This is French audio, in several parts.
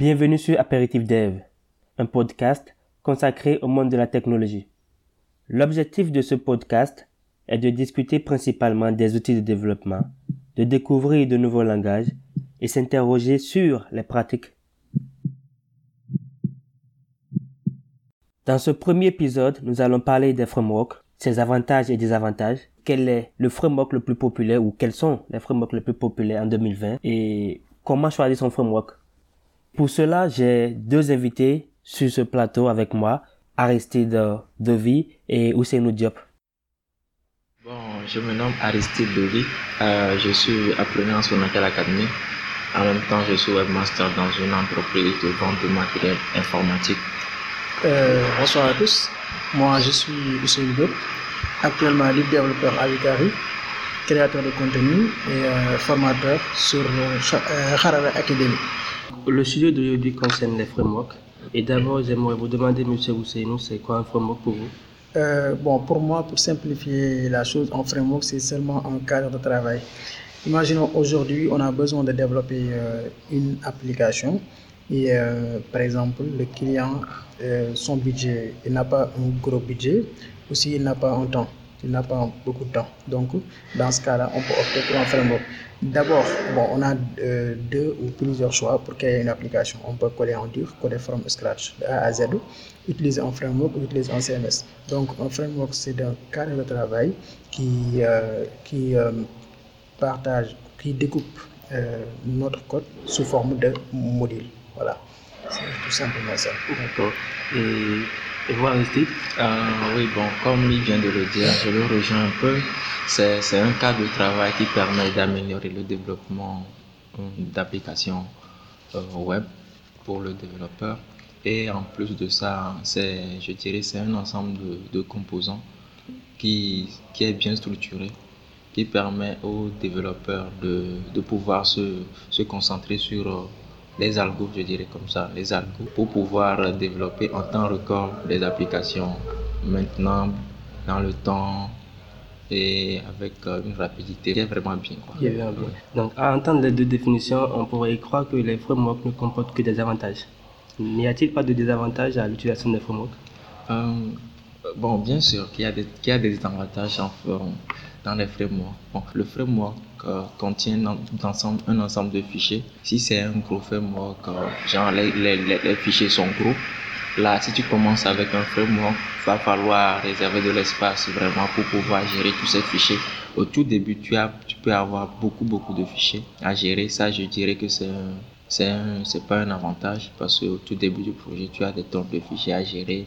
Bienvenue sur Apéritif Dev, un podcast consacré au monde de la technologie. L'objectif de ce podcast est de discuter principalement des outils de développement, de découvrir de nouveaux langages et s'interroger sur les pratiques. Dans ce premier épisode, nous allons parler des frameworks, ses avantages et désavantages, quel est le framework le plus populaire ou quels sont les frameworks les plus populaires en 2020 et comment choisir son framework. Pour cela, j'ai deux invités sur ce plateau avec moi, Aristide Devi et Ousseinou Diop. Bon, je me nomme Aristide Devi, euh, je suis apprenant en Sonatel Academy. En même temps, je suis webmaster dans une entreprise de vente de matériel informatique. Euh, bonsoir à tous, moi je suis Ousseinou Diop, actuellement lead développeur à Vicari, créateur de contenu et euh, formateur sur euh, Harare Academy. Le sujet d'aujourd'hui concerne les frameworks. Et d'abord, j'aimerais vous demander, Monsieur Ousseinou, c'est quoi un framework pour vous? Euh, bon, pour moi, pour simplifier la chose, un framework, c'est seulement un cadre de travail. Imaginons aujourd'hui, on a besoin de développer euh, une application et euh, par exemple, le client, son budget, il n'a pas un gros budget, aussi il n'a pas un temps, il n'a pas beaucoup de temps. Donc, dans ce cas-là, on peut opter pour un framework. D'abord, bon, on a euh, deux ou plusieurs choix pour créer une application. On peut coder en dur, coder from scratch de A à Z, utiliser un framework ou utiliser un CMS. Donc, un framework, c'est un cadre de travail qui, euh, qui euh, partage, qui découpe notre code sous forme de module. Voilà, c'est tout simplement ça. Et vous, Aristide Euh, oui, bon, comme il vient de le dire, je le rejoins un peu. C'est un cadre de travail qui permet d'améliorer le développement euh, d'applications euh, web pour le développeur. Et en plus de ça, je dirais, c'est un ensemble de, de composants qui, qui est bien structuré, qui permet aux développeurs de, de pouvoir se, se concentrer sur les algos, je dirais comme ça, les algos, pour pouvoir développer en temps record des applications maintenant, dans le temps et avec euh, une rapidité qui est vraiment bien. Quoi. Qui est bien, bien. Donc, à entendre les deux définitions, on pourrait croire que les frameworks ne comportent que des avantages. N'y a-t-il pas de désavantages à l'utilisation des frameworks? Euh, bon, bien sûr qu'il y a des, qu'il y a des avantages en, euh, dans les frameworks. Bon, le framework euh, contient un ensemble, un ensemble de fichiers. Si c'est un gros framework, euh, genre les, les, les, fichiers sont gros, là, si tu commences avec un framework, va falloir réserver de l'espace vraiment pour pouvoir gérer tous ces fichiers. Au tout début, tu, as, tu peux avoir beaucoup, beaucoup de fichiers à gérer. Ça, je dirais que c'est c'est pas un avantage parce qu'au tout début du projet, tu as des tonnes de fichiers à gérer.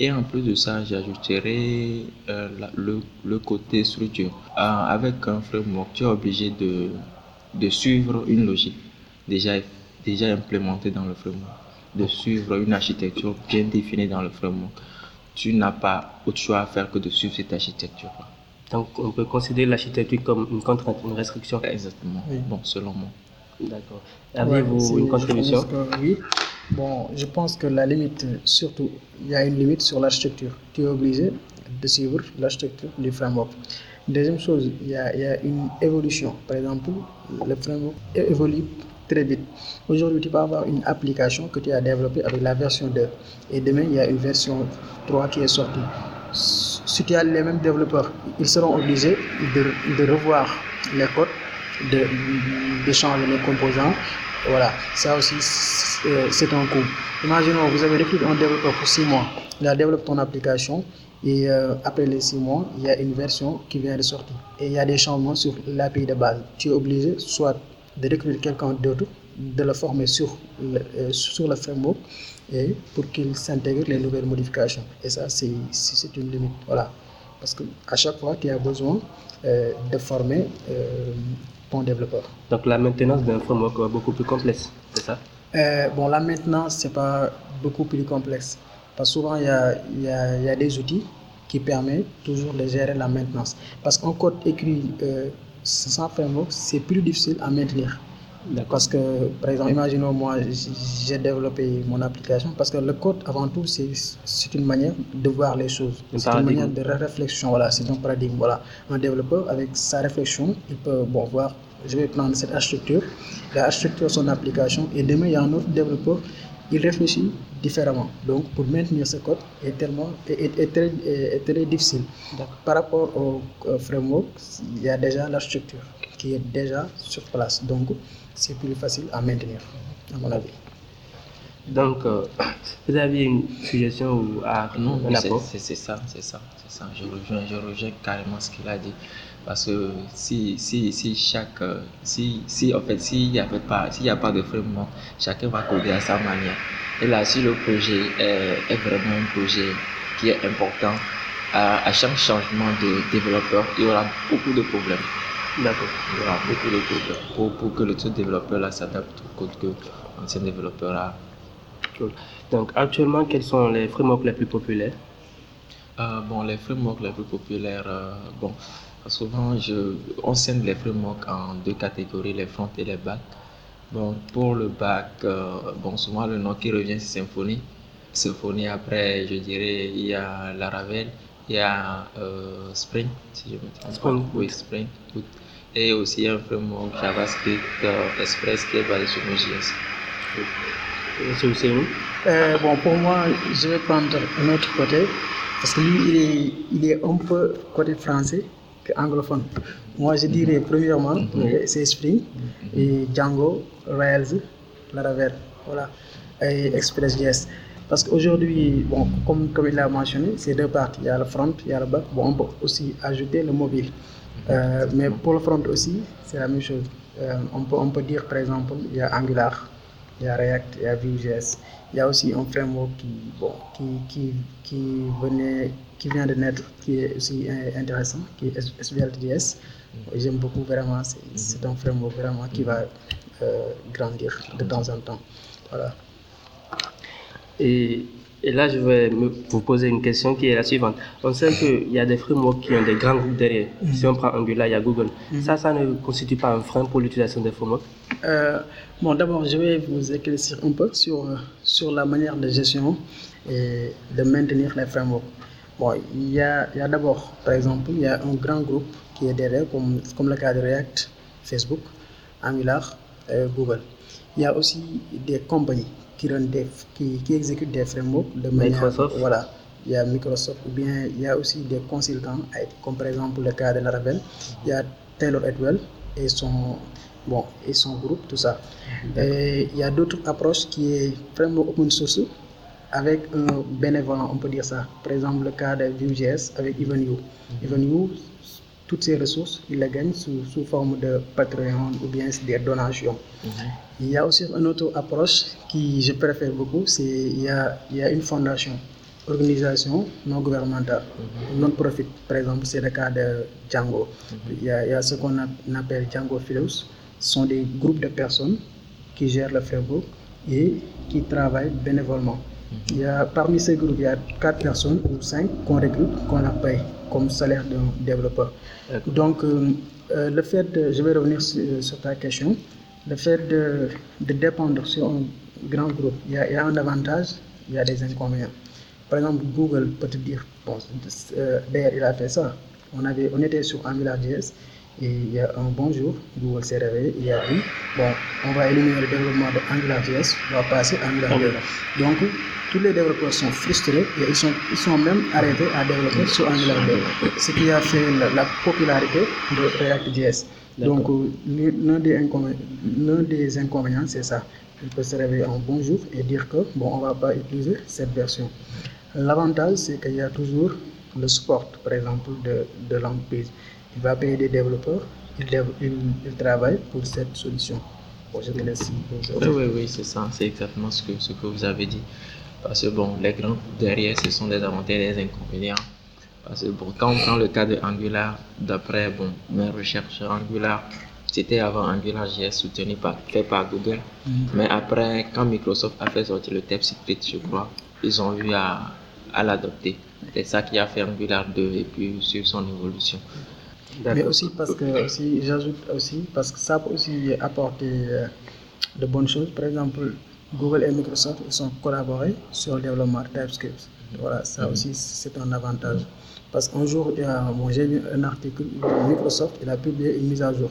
Et en plus de ça, j'ajouterai euh, le, le côté structure. Euh, avec un framework, tu es obligé de, de suivre une logique déjà, déjà implémentée dans le framework, de suivre une architecture bien définie dans le framework. Tu n'as pas autre choix à faire que de suivre cette architecture-là. Donc, on peut considérer l'architecture comme une contrainte, une restriction. Exactement. Oui. Bon, selon moi. D'accord. Avez-vous une contribution? oui. Bon, je pense que la limite, surtout, il y a une limite sur l'architecture. Tu es obligé de suivre l'architecture du framework. Deuxième chose, il y, a, une évolution. Par exemple, le framework évolue très vite. Aujourd'hui, tu peux avoir une application que tu as développée avec la version 2. Et demain, il y a une version 3 qui est sortie. Si tu as les mêmes développeurs, ils seront obligés de revoir les codes de, de changer les composants. Voilà, ça aussi, c'est un coût. Imaginons, vous avez recruté un développeur pour 6 mois, il a développé ton application et euh, après les 6 mois, il y a une version qui vient de sortir et il y a des changements sur l'API de base. Tu es obligé soit de recruter quelqu'un d'autre, de le former sur le, euh, sur le framework et pour qu'il s'intègre les nouvelles modifications. Et ça, c'est une limite. Voilà. Parce qu'à chaque fois, tu as besoin euh, de former développeur. Donc, la maintenance d'un framework est beaucoup plus complexe, c'est ça? Euh, bon, là maintenant, c'est pas beaucoup plus complexe. Parce que souvent, il y a, il y, a, y a des outils qui permettent toujours de gérer la maintenance. Parce qu'un code écrit euh, sans framework, c'est plus difficile à maintenir. Parce que, par exemple, imaginons moi, j'ai développé mon application parce que le code, avant tout, c'est une manière de voir les choses. C'est une manière de réflexion. Voilà, c'est un paradigme. Voilà. Un développeur, avec sa réflexion, il peut bon, voir je vais prendre cette architecture, l'architecture son application, et demain, il y a un autre développeur, il réfléchit différemment. Donc, pour maintenir ce code est, tellement, est, très, est très, difficile. Par rapport au, framework, il y a déjà l'architecture qui est déjà sur place. Donc, c'est plus facile à maintenir, à mon avis. Donc, euh, vous avez une suggestion ou à non, c'est ça, c'est ça, c'est ça. Je rejoins, je rejoins carrément ce qu'il a dit. Parce que si, si, si chaque, si, si, en fait, s'il n'y a pas, s'il a pas de framework, chacun va coder à sa manière. Et là, si le projet est, vraiment un projet qui est important, à, chaque changement de développeur, il y aura beaucoup de problèmes. D'accord. Il y aura beaucoup de problèmes pour, pour que le développeur là s'adapte au code que l'ancien développeur a. Donc, actuellement, quels sont les frameworks les plus populaires? Euh, Bon, les frameworks les plus populaires, euh, bon, Souvent, je, on scinde les frameworks en deux catégories, les front et les back. Bon, pour le back, euh, bon, souvent le nom qui revient, c'est Symfony. Symfony, après, je dirais, il y a Laravel, il y a Spring, si je me trompe Spring. Oui, Spring. Et aussi un framework JavaScript euh, Express qui est basé sur Node.js. Nous Bon, pour moi, je vais prendre un autre côté, parce que lui, il est, il est un peu côté français anglophone. Moi, je dirais premièrement, mhm. c'est Spring mhm. et Django, Rails, Laravel, voilà, et ExpressJS. Parce qu'aujourd'hui, bon, comme, comme il l'a mentionné, c'est deux parties. Il y a le front, il y a le back. Bon, on peut aussi ajouter le mobile. Euh, mais pour le front aussi, c'est la même chose. Euh, on, peut, on peut dire, par exemple, il y a Angular, il y a React, il y a Vue.js. Il y a aussi un framework qui, bon, qui, qui, qui venait qui vient de naître, qui est aussi intéressant, qui est SVLJS. J'aime beaucoup vraiment, c'est un framework vraiment qui va euh, grandir de temps en temps. Voilà. Et, et, là, je vais vous poser une question qui est la suivante. On sait qu'il y a des frameworks qui ont des grands groupes derrière. Mm-hmm. Si on prend Angular, il y a Google. Mm-hmm. Ça, ça ne constitue pas un frein pour l'utilisation des frameworks? Euh, Bon, d'abord, je vais vous éclaircir un peu sur, sur la manière de gestion et de maintenir les frameworks. Bon, il y a, il y a d'abord, par exemple, il y a un grand groupe qui est derrière, comme, comme le cas de React, Facebook, Angular, euh, Google. Il y a aussi des compagnies qui, des, qui, qui exécutent des frameworks de manière. Microsoft. Voilà. Il y a Microsoft, ou bien il y a aussi des consultants, comme par exemple le cas de Laravel. Il y a Taylor Edwell et son, bon, et son groupe, tout ça. Et il y a d'autres approches qui est framework open source avec un bénévolat, on peut dire ça. Par exemple, le cas de Vue.js avec EvenU. EvenU, toutes ces ressources, il les gagne sous, sous, forme de Patreon ou bien des donations. Mhm. Il y a aussi une autre approche qui je préfère beaucoup, c'est il y a, il y a une fondation, organisation non gouvernementale, mhm. non-profit. Par exemple, c'est le cas de Django. Mhm. il, y a, il, y a, ce qu'on appelle Django Fellows. Ce sont des groupes de personnes qui gèrent le framework et qui travaillent bénévolement. Il y a, parmi ces groupes, il y a quatre personnes ou cinq qu'on recrute, qu'on a payé comme salaire d'un développeur. Donc, euh, euh, le fait de, je vais revenir sur, ta question, le fait de, de, dépendre sur un grand groupe, il y, a, il y, a, un avantage, il y a des inconvénients. Par exemple, Google peut te dire, bon, euh, d'ailleurs, il a fait ça. On, avait, on était sur AngularJS et il y a un bon jour, Google s'est réveillé, il a dit, bon, on va éliminer le développement de AngularJS, on va passer à AngularJS. Donc, tous les développeurs sont frustrés et ils sont, ils sont même arrêtés à développer sur AngularJS, ce qui a fait la, popularité de React.js. Donc, l'un des, inconvénients, des inconvénients, c'est ça. Il peut se réveiller un bon jour et dire que, bon, on ne va pas utiliser cette version. L'avantage, c'est qu'il y a toujours le support, par exemple, de, de l'entreprise il va payer des développeurs, il, il, travaille pour cette solution. Bon, je te laisse. Oui, oui, oui, c'est ça, c'est exactement ce que, ce que vous avez dit. Parce que bon, les grands derrière, ce sont des avantages et des inconvénients. Parce que bon, quand on prend le cas de Angular, d'après bon, mes recherches, Angular, c'était avant AngularJS soutenu par, fait par Google. Mm-hmm. Mais après, quand Microsoft a fait sortir le TypeScript, je crois, ils ont eu à, à l'adopter. C'est ça qui a fait Angular 2 et puis sur son évolution. Mais aussi parce que, aussi, j'ajoute aussi, parce que ça peut aussi apporter euh, de bonnes choses. Par exemple, Google et Microsoft ils sont collaborés sur le développement TypeScript. Voilà, ça Mhm. aussi, c'est un avantage. Parce qu'un jour, bon, j'ai lu un article de Microsoft, il a publié une mise à jour.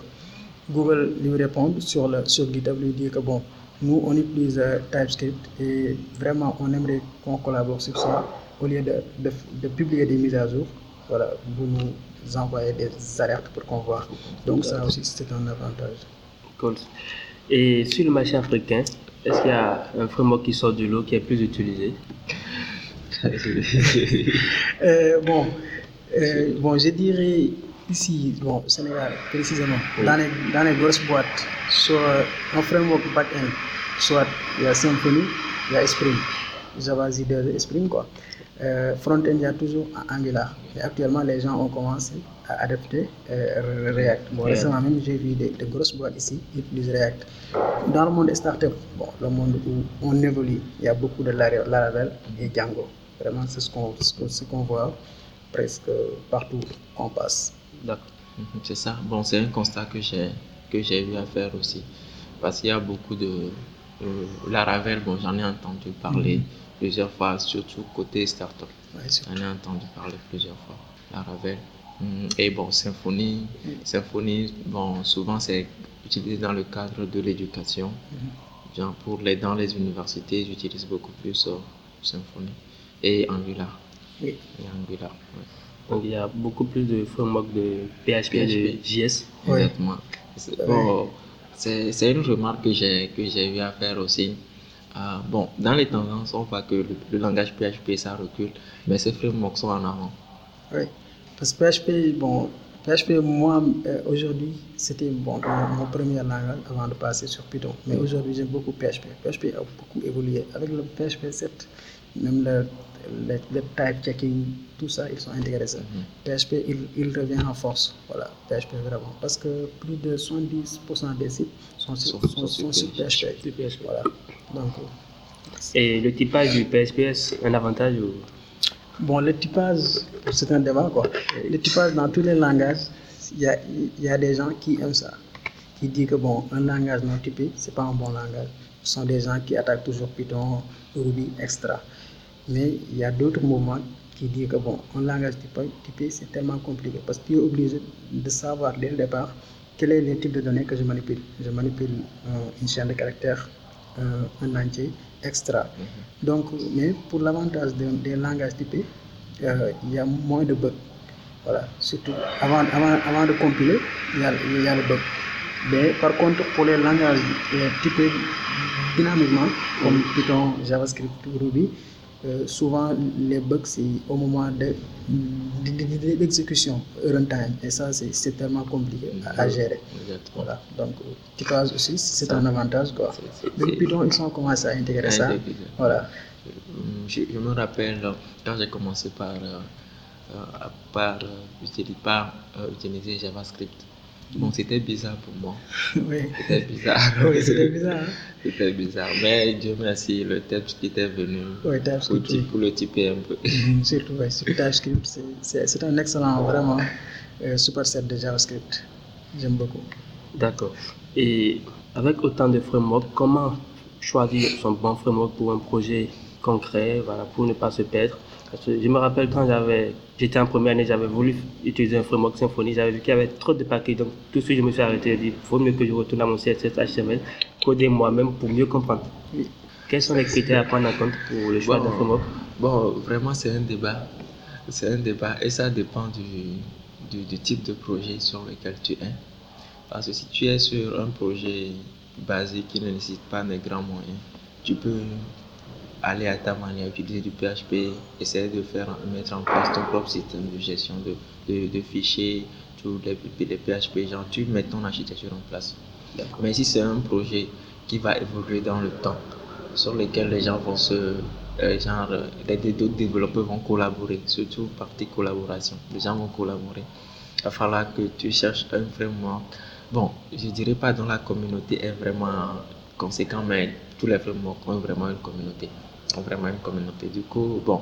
Google lui répond sur, le, sur GitHub, lui dit que bon, nous, on utilise euh, TypeScript et vraiment, on aimerait qu'on collabore sur ça. Au lieu de, de, de publier des mises à jour, voilà, vous nous envoyez des alertes pour qu'on voit. Donc, ça aussi, c'est un avantage. Cool. Et sur le marché africain, est-ce qu'il y a un framework qui sort du lot qui est plus utilisé? Euh, bon, euh, bon, je dirais ici, bon, au Sénégal, précisément, dans, les, dans les grosses boîtes, soit un framework back-end, soit il y a Symfony, il y a Spring, Java J2 Spring, quoi. Euh, front-end, il y a toujours Angular. Et actuellement, les gens ont commencé à adapter euh, React. Bon, récemment, même, j'ai vu des, des grosses boîtes ici qui utilisent React. Dans le monde des startups, bon, le monde où on évolue, il y a beaucoup de Lara- Laravel et Django. Vraiment, c'est ce qu'on ce qu'on- voit presque partout qu'on passe. D'accord. Mhm, C'est ça. Bon, c'est un constat que j'ai que j'ai eu à faire aussi. Parce qu'il y a beaucoup de. euh, Laravel, bon, j'en ai entendu parler plusieurs fois, surtout côté startup. Ouais, J'en ai entendu parler plusieurs fois. Laravel. Hum, Et bon, Symfony. Symfony, bon, souvent c'est utilisé dans le cadre de l'éducation. Genre pour les, dans les universités, j'utilise beaucoup plus euh, Symfony. Et Angular. Oui. Et Angular, ouais. Donc il y a beaucoup plus de frameworks de PHP, et de. JS. Ouais. Exactement. C'est- bon, c'est c'est une remarque que j'ai que j'ai eu à faire aussi. Euh, bon, dans les tendances, on voit que le, langage PHP ça recule, mais ces frameworks sont en avant. Oui, parce que PHP, bon, PHP, moi, euh, aujourd'hui, c'était mon premier langage avant de passer sur Python. Mais aujourd'hui, j'aime beaucoup PHP. PHP a beaucoup évolué. Avec le PHP 7, même le, le, le type checking, tout ça, ils sont intégrés. ça. PHP, il, il revient en force. Voilà, PHP vraiment. Parce que plus de 70% des sites sont sur, Sont- sont, sur PHP. PHP. Voilà. Donc, Et le typage du PHP, est un avantage ou... Bon, le typage, c'est un débat quoi. Le typage dans tous les langages, il y a, y a des gens qui aiment ça. Qui disent que bon, un langage non typé, c'est pas un bon langage. Ce sont des gens qui attaquent toujours Python, Ruby, extra. Mais il y a d'autres mouvements qui disent que bon, un langage typé, c'est tellement compliqué parce que tu es obligé de savoir dès le départ quel est le type de données que je manipule. Je manipule euh, une chaîne de caractères, euh, un entier, extra. Donc, mais pour l'avantage de- des langages typés, euh, il y a moins de bugs. Voilà, surtout avant, avant, avant de compiler, il y a, il y a le bug. Mais par contre, pour les langages typés dynamiquement, comme Python, JavaScript ou Ruby, euh, souvent les bugs c'est au moment de, d'exécution, runtime. Et ça, c'est, tellement compliqué à, à gérer. Exactement. Voilà, donc euh, typage aussi, c'est un avantage. Quoi. Python, ils ont commencé à intégrer ça. Voilà. Hum, Je, je me rappelle euh, quand j'ai commencé par, euh, euh, par, euh, utili- par, euh, utiliser JavaScript. Bon, c'était bizarre pour moi. oui. C'était bizarre. oui, c'était bizarre. hein. C'était bizarre. Mais Dieu merci, le texte qui était venu Oui, pour, oui. pour le typer un peu. Mhm, Surtout, TypeScript, c'est- c'est c'est un excellent, vraiment, euh, superset de JavaScript. J'aime beaucoup. D'accord. Et avec autant de frameworks, comment choisir son bon framework pour un projet concret, voilà, pour ne pas se perdre? Parce que je me rappelle quand j'avais, j'étais en première année, j'avais voulu utiliser un framework Symfony, j'avais vu qu'il y avait trop de paquets, donc tout de suite je me suis arrêté et dit, il faut mieux que je retourne à mon CSS HTML, coder moi-même pour mieux comprendre. Oui. Quels sont les critères à prendre en compte pour le choix d'un framework? Bon, vraiment, c'est un débat. C'est un débat et ça dépend du, du, du type de projet sur lequel tu es. Parce que si tu es sur un projet basique qui ne nécessite pas de grands moyens, tu peux aller à ta manière, utiliser du PHP, essayer de faire, mettre en place ton propre système de gestion de, de, de fichiers, tous les, les PHP, genre tu mets ton architecture en place. Mais si c'est un projet qui va évoluer dans le temps, sur lequel les gens vont se. euh, genre, d'autres développeurs vont collaborer, surtout partie collaboration. Les gens vont collaborer. Il va falloir que tu cherches un framework. Bon, je dirais pas dont la communauté est vraiment conséquente, mais tous les frameworks ont vraiment une communauté. Ont vraiment une communauté. Du coup, bon,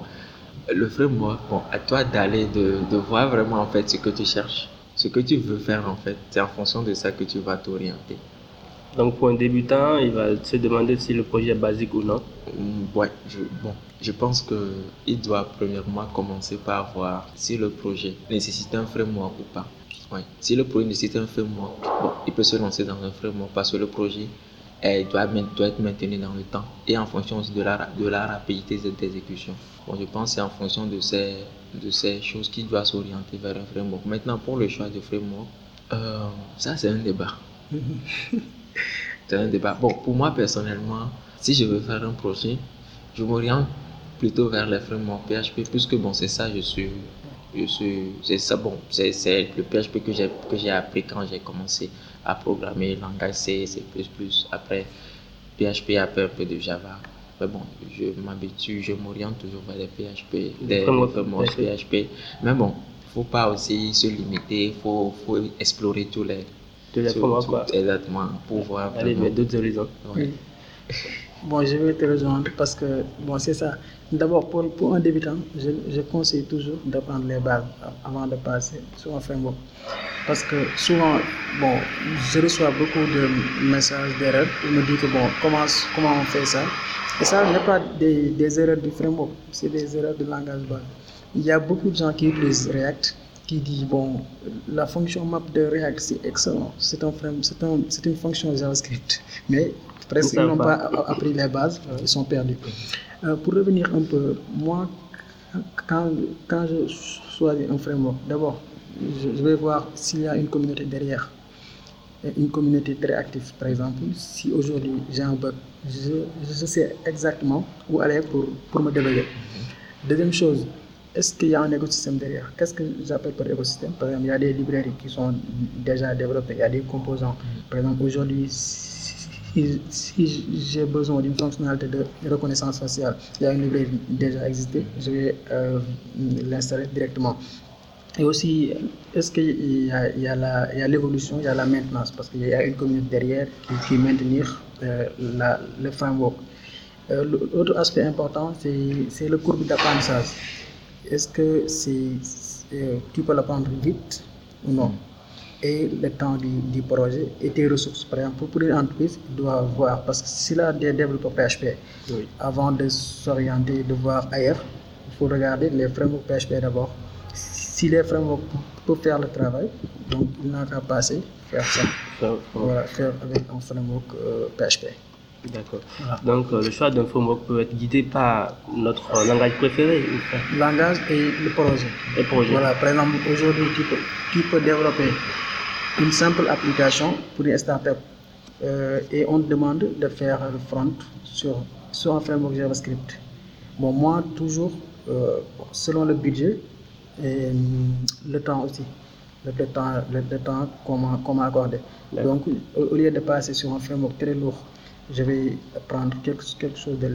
le framework, bon, à toi d'aller de, de voir vraiment en fait ce que tu cherches ce que tu veux faire en fait, c'est en fonction de ça que tu vas t'orienter. Donc pour un débutant, il va se demander si le projet est basique ou non. Mm, Ouais, je, bon, je pense que il doit premièrement commencer par voir si le projet nécessite un framework ou pas. Ouais. Si le projet nécessite un framework, bon, il peut se lancer dans un framework parce que le projet eh, doit, être maintenu dans le temps et en fonction aussi de la, de la rapidité de- d'exécution. Bon, je pense que c'est en fonction de ces, de ces choses qu'il doit s'orienter vers un framework. Maintenant, pour le choix de framework, euh, ça c'est un débat. C'est un débat. Bon, pour moi personnellement, si je veux faire un projet, je m'oriente plutôt vers les frameworks PHP, puisque bon, c'est ça, je suis. Je suis. C'est ça, bon, c'est c'est le PHP que j'ai que j'ai appris quand j'ai commencé à programmer, langage C, C. Après, PHP, après un peu de Java. Mais bon, je m'habitue, je m'oriente toujours vers les PHP, des frameworks PHP. Mais bon, faut pas aussi se limiter, il faut, faut explorer tous les. De les frameworks, quoi. Exactement, pour voir. Allez, vraiment- mais d'autres horizons. Ouais. Oui. Bon, je vais te rejoindre parce que, bon, c'est ça. D'abord, pour, un débutant, je, conseille toujours d'apprendre les bases avant de passer sur un framework. Parce que souvent, bon, je reçois beaucoup de messages d'erreurs. On me dit que, bon, comment, on fait ça Et ça n'est pas des, erreurs du framework, c'est des erreurs de langage base. Il y a beaucoup de gens qui utilisent React qui disent, bon, la fonction map de React, c'est excellent. C'est un une fonction JavaScript. Mais presque, Ils n'ont pas. appris les bases, ils sont perdus. Euh, pour revenir un peu, moi, quand, quand je choisis un framework, d'abord, je, je vais voir s'il y a une communauté derrière. Une communauté très active, par exemple. Si aujourd'hui j'ai un bug, je, je sais exactement où aller pour, pour me débugger. Deuxième chose, est-ce qu'il y a un écosystème derrière? Qu'est-ce que j'appelle par écosystème? Par exemple, il y a des librairies qui sont déjà développées, il y a des composants. Par exemple, aujourd'hui, si, si j'ai besoin d'une fonctionnalité de reconnaissance faciale, il y a une librairie déjà existée, je vais euh, l'installer directement. Et aussi, est-ce qu'il y a, l'évolution, il y a la maintenance, parce qu'il y a une communauté derrière qui, qui maintenir euh, la- le framework. Euh, L'autre aspect important, c'est le courbe d'apprentissage. Est-ce que tu peux l'apprendre vite ou non? Et le temps du, du projet et tes ressources. Par exemple, pour une entreprise, il doit voir, parce que s'il a des développeurs PHP, Oui. avant de s'orienter, de voir ailleurs, il faut regarder les frameworks PHP d'abord. Si les frameworks peuvent faire le travail, donc il n'a qu'à passer, faire ça. Voilà, faire avec un framework euh, PHP. D'accord. Voilà. Donc euh, le choix d'un framework peut être guidé par notre euh, langage préféré Langage et le projet. Les projets. Voilà, par exemple, aujourd'hui, tu peux, tu peux développer une simple application pour une startup euh, et on te demande de faire le front sur, sur un framework JavaScript. Bon, moi, toujours, euh, selon le budget et hum, le temps aussi, le, le temps, le, le temps qu'on m'a accordé. Donc, au, au lieu de passer sur un framework très lourd, je vais prendre quelque, quelque chose de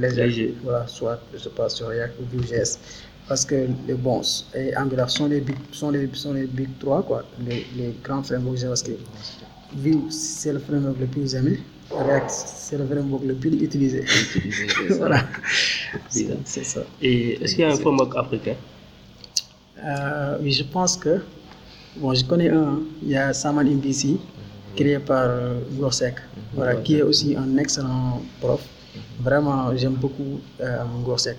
léger. Léger. Voilà, soit je passe sur React ou Vue.js. Parce que les bons et Angular sont les big, sont les, sont les big 3, quoi, les, les grands frameworks JavaScript. Vue, c'est le framework le plus aimé. React, c'est le framework le plus utilisé. Voilà. C'est ça. Et est-ce qu'il y a un framework africain? Euh, oui, je pense que, bon, je connais un, hein. il y a Saman MVC, créé par euh, Gorsek, voilà, qui est aussi un excellent prof. Vraiment, j'aime beaucoup euh,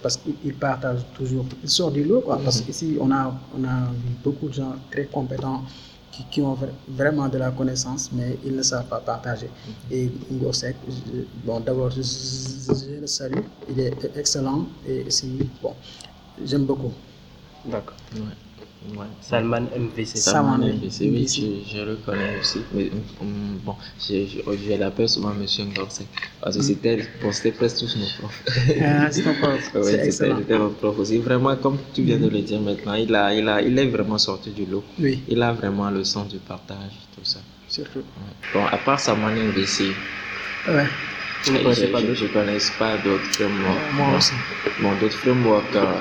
parce qu'il il partage toujours, il sort du lot, quoi, parce qu'ici, on a, on a vu beaucoup de gens très compétents qui, qui ont vra- vraiment de la connaissance, mais ils ne savent pas partager. Et Gorsek, je- bon, d'abord, je, je- je le salue, il est excellent et aussi, bon, j'aime beaucoup. D'accord. Ouais. Ouais. Salman MVC. Salman MVC, oui, MVC. je, je le connais aussi. Mais, hum, bon, je, je, je l'appelle souvent Monsieur Ngorsek. Parce que c'était bon, c'était presque tous nos profs. Ah, c'est ton prof, c'était mon prof aussi. Vraiment, comme tu viens de le dire maintenant, il, a, il, a, il est vraiment sorti du lot. Oui, Il a vraiment le sens du partage, tout ça. surtout. Ouais. Bon, à part Salman MVC, Ouais, Vous ne je connaissez pas je- d'autres je connais pas d'autres frameworks. moi Bon, aussi. Bon, d'autres frameworks, euh,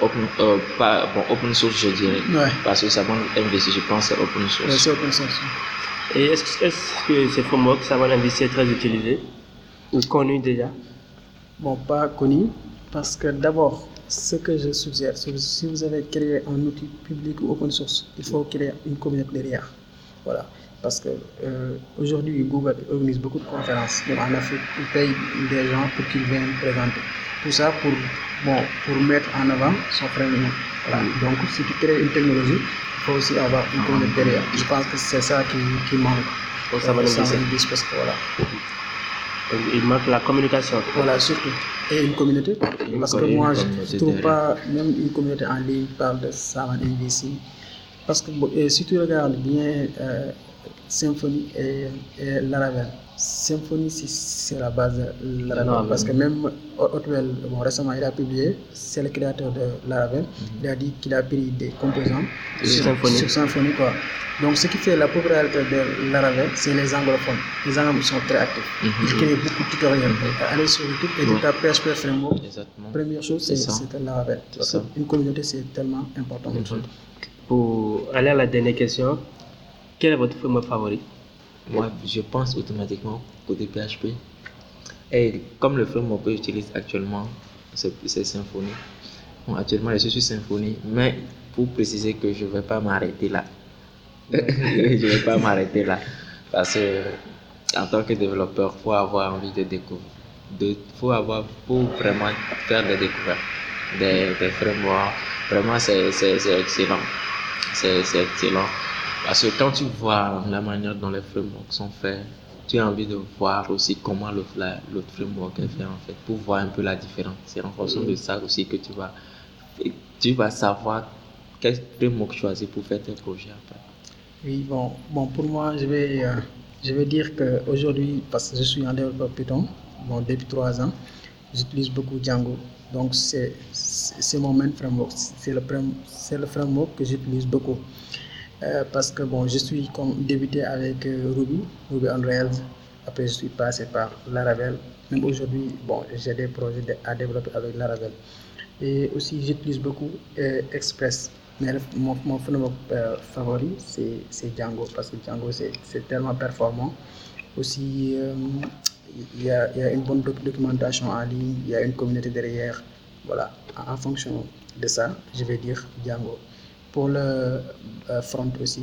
open, euh, pas, bon, open source, je dirais. Ouais. Parce que Salman MVC, je pense, c'est open Ouais, source. c'est open source. Et est-ce que, est-ce que ces frameworks Salman MVC est très utilisé ou connu déjà? Bon, pas connu, parce que d'abord, ce que je suggère, si vous avez créé un outil public ou open source, il faut créer une communauté derrière. Voilà. Parce que euh, aujourd'hui, Google organise beaucoup de conférences. En Afrique, il paye des gens pour qu'ils viennent présenter. Tout ça pour, bon, pour mettre en avant son framework. Voilà. Donc, si tu crées une technologie, il faut aussi avoir une communauté derrière. Je pense que c'est ça qui, qui manque. Ça, va parce que voilà. Il manque la communication. Voilà, surtout. Et une communauté. Parce que moi, je ne trouve pas, même une communauté en ligne parle de Saman MVC. Parce que bon, si tu regardes bien euh, Symfony et, et Laravel, Symfony, c'est- c'est la base de. Laravel. Parce que même Hotwell, bon, récemment, il a publié, c'est le créateur de Laravel, il a dit qu'il a pris des composants Sur Symfony. sur Symfony, quoi. Donc, ce qui fait la popularité de Laravel, c'est les anglophones. Les anglophones sont très actifs. Ils créent beaucoup de tutoriels. Allez sur YouTube et Ouais. tapes PHP Framework. Première chose, c'est ça. qu'une communauté, c'est tellement important. Pour aller à la dernière question, quel est votre framework favori? Moi, je pense automatiquement côté PHP. Et comme le framework que j'utilise actuellement, c'est Symfony. Actuellement, je suis sur Symfony, mais pour préciser que je ne vais pas m'arrêter là. je ne vais pas m'arrêter là. Parce que, en tant que développeur, il faut avoir envie de découvrir. Il faut avoir, faut vraiment faire des découvertes, des, des frameworks. Vraiment, c'est excellent. C'est excellent. Parce que quand tu vois la manière dont les frameworks sont faits, tu as envie de voir aussi comment l'autre framework est fait en fait, pour voir un peu la différence. C'est en fonction de ça aussi que tu vas, tu vas savoir quel framework choisir pour faire tes projets après. Oui, bon, bon pour moi, je vais, euh, je vais dire qu'aujourd'hui, parce que je suis un développeur Python, bon, depuis trois ans, j'utilise beaucoup Django. Donc, c'est mon main framework. C'est le, le framework que j'utilise beaucoup. Euh, parce que bon, je suis comme débuté avec euh, Ruby, Ruby on. Après, je suis passé par Laravel. Même aujourd'hui, bon, j'ai des projets à développer avec Laravel. Et aussi, j'utilise beaucoup euh, Express. Mais mon, mon favori, c'est Django. Parce que Django, c'est tellement performant. Aussi, il y, a, y a une bonne doc- documentation en ligne, il y a une communauté derrière. Voilà, en fonction de ça, je vais dire Django. Pour le euh, front aussi,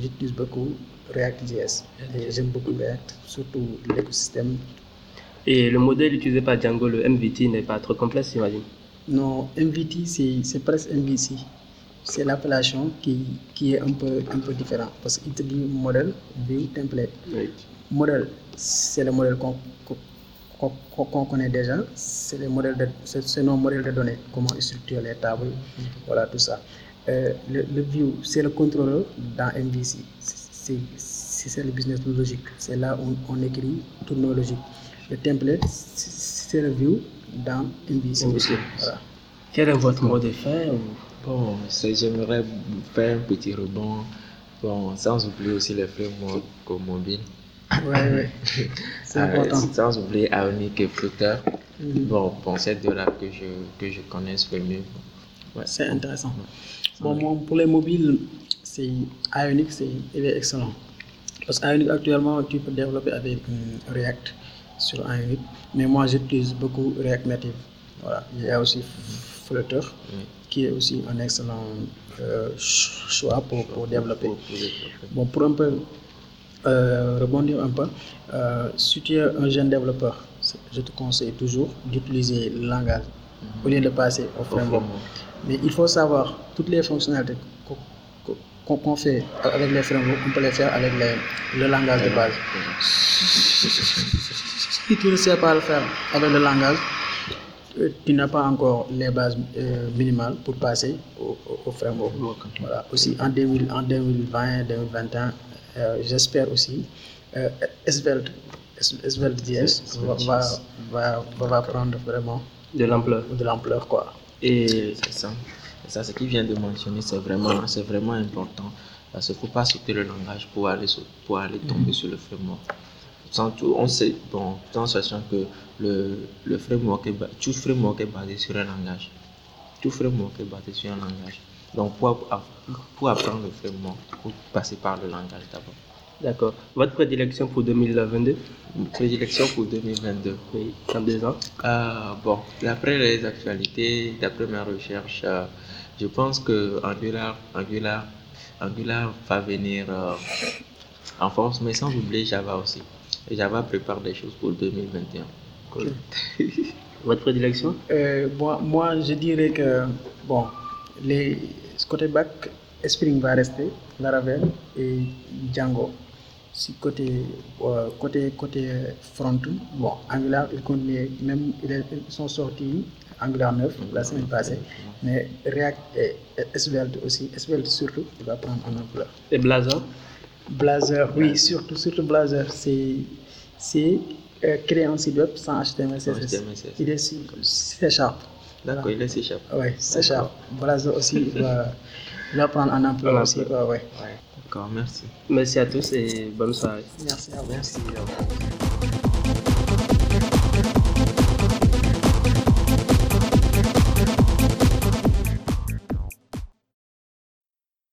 j'utilise beaucoup React.js. J'aime beaucoup React, surtout l'écosystème. Et le modèle utilisé par Django, le MVT, n'est pas trop complexe, j'imagine. Non, MVT, c'est presque MVC. C'est l'appellation qui, qui est un peu, un peu différente parce qu'il te dit modèle, view, template. Oui. Modèle, c'est le modèle qu'on qu'on- qu'on- qu'on connaît déjà. C'est le modèle de, c'est c'est nos modèles de données, comment ils structurent les tables, voilà tout ça. Euh, le, le view, c'est le contrôleur dans MVC. C'est c'est- c'est le business logique. C'est là où on écrit toutes nos logiques. Le template, c'est le view dans MVC. MVC. Voilà. Quel est votre mot de fin ou- Bon, j'aimerais faire un petit rebond, bon, sans oublier aussi les frameworks comme mobile. Ouais, ouais. C'est Euh, important. sans oublier Ionic et Flutter. Mhm. Bon, bon c'est deux-là que je, que je connais le mieux. Ouais. C'est intéressant. Bon, moi, pour les mobiles, c'est Ionic, c'est il est excellent. Parce qu'Ionic, actuellement, tu peux développer avec euh, React sur Ionic. Mais moi, j'utilise beaucoup React Native. Voilà. Il y a aussi Flutter, Oui. qui est aussi un excellent euh, ch- choix pour, pour développer. Bon, pour un peu euh, rebondir un peu, si tu es un jeune développeur, je te conseille toujours d'utiliser le langage au lieu de passer au framework. framework. Mais il faut savoir toutes les fonctionnalités qu'on- fait avec les frameworks, on peut les faire avec les- le langage de base. Si tu ne sais pas le faire avec le langage, euh, tu n'as pas encore les bases euh, minimales pour passer au, au- framework. Voilà. Aussi en, 2000 en 2020, 2021, euh, j'espère aussi euh, Svelte, Svelte.js va, va, va, va, va prendre vraiment de l'ampleur de l'ampleur. quoi. Et C'est ça. Ça, ce qu'il vient de mentionner, c'est vraiment, c'est vraiment important. Parce qu'il ne faut pas sauter le langage pour aller, tomber sur le framework. Sans tout, on sait, bon, tout en sachant que le, le framework est, tout framework est basé sur un langage. Tout framework est basé sur un langage. Donc, pour, pour apprendre le framework, il faut passer par le langage d'abord. D'accord. Votre prédilection pour 2022 Prédilection pour 2022 Oui, dans deux ans. Euh, bon, d'après les actualités, d'après mes recherches, euh, je pense que Angular, Angular, Angular va venir euh, en force, mais sans oublier Java aussi. Et Java prépare des choses pour 2021. Cool. Votre prédilection? Euh, moi, moi, je dirais que, bon, les, côté back, Spring va rester, Laravel et Django. Si côté, euh, côté, côté front, bon, Angular, ils continuent, même ils sont sortis Angular 9 la semaine passée, mais React et et Svelte aussi, Svelte surtout, il va prendre en ampleur. Et Blazor? Blazor, oui, surtout, surtout Blazor, c'est c'est euh, créer un site web sans HTML, CSS. Il est sur C Sharp. D'accord, il est C Sharp. Oui, C Sharp. Blazor aussi il va, il va prendre en En aussi. ampleur. Ouais, ouais. D'accord, merci. Merci à tous et bonne soirée. Merci à vous. Merci.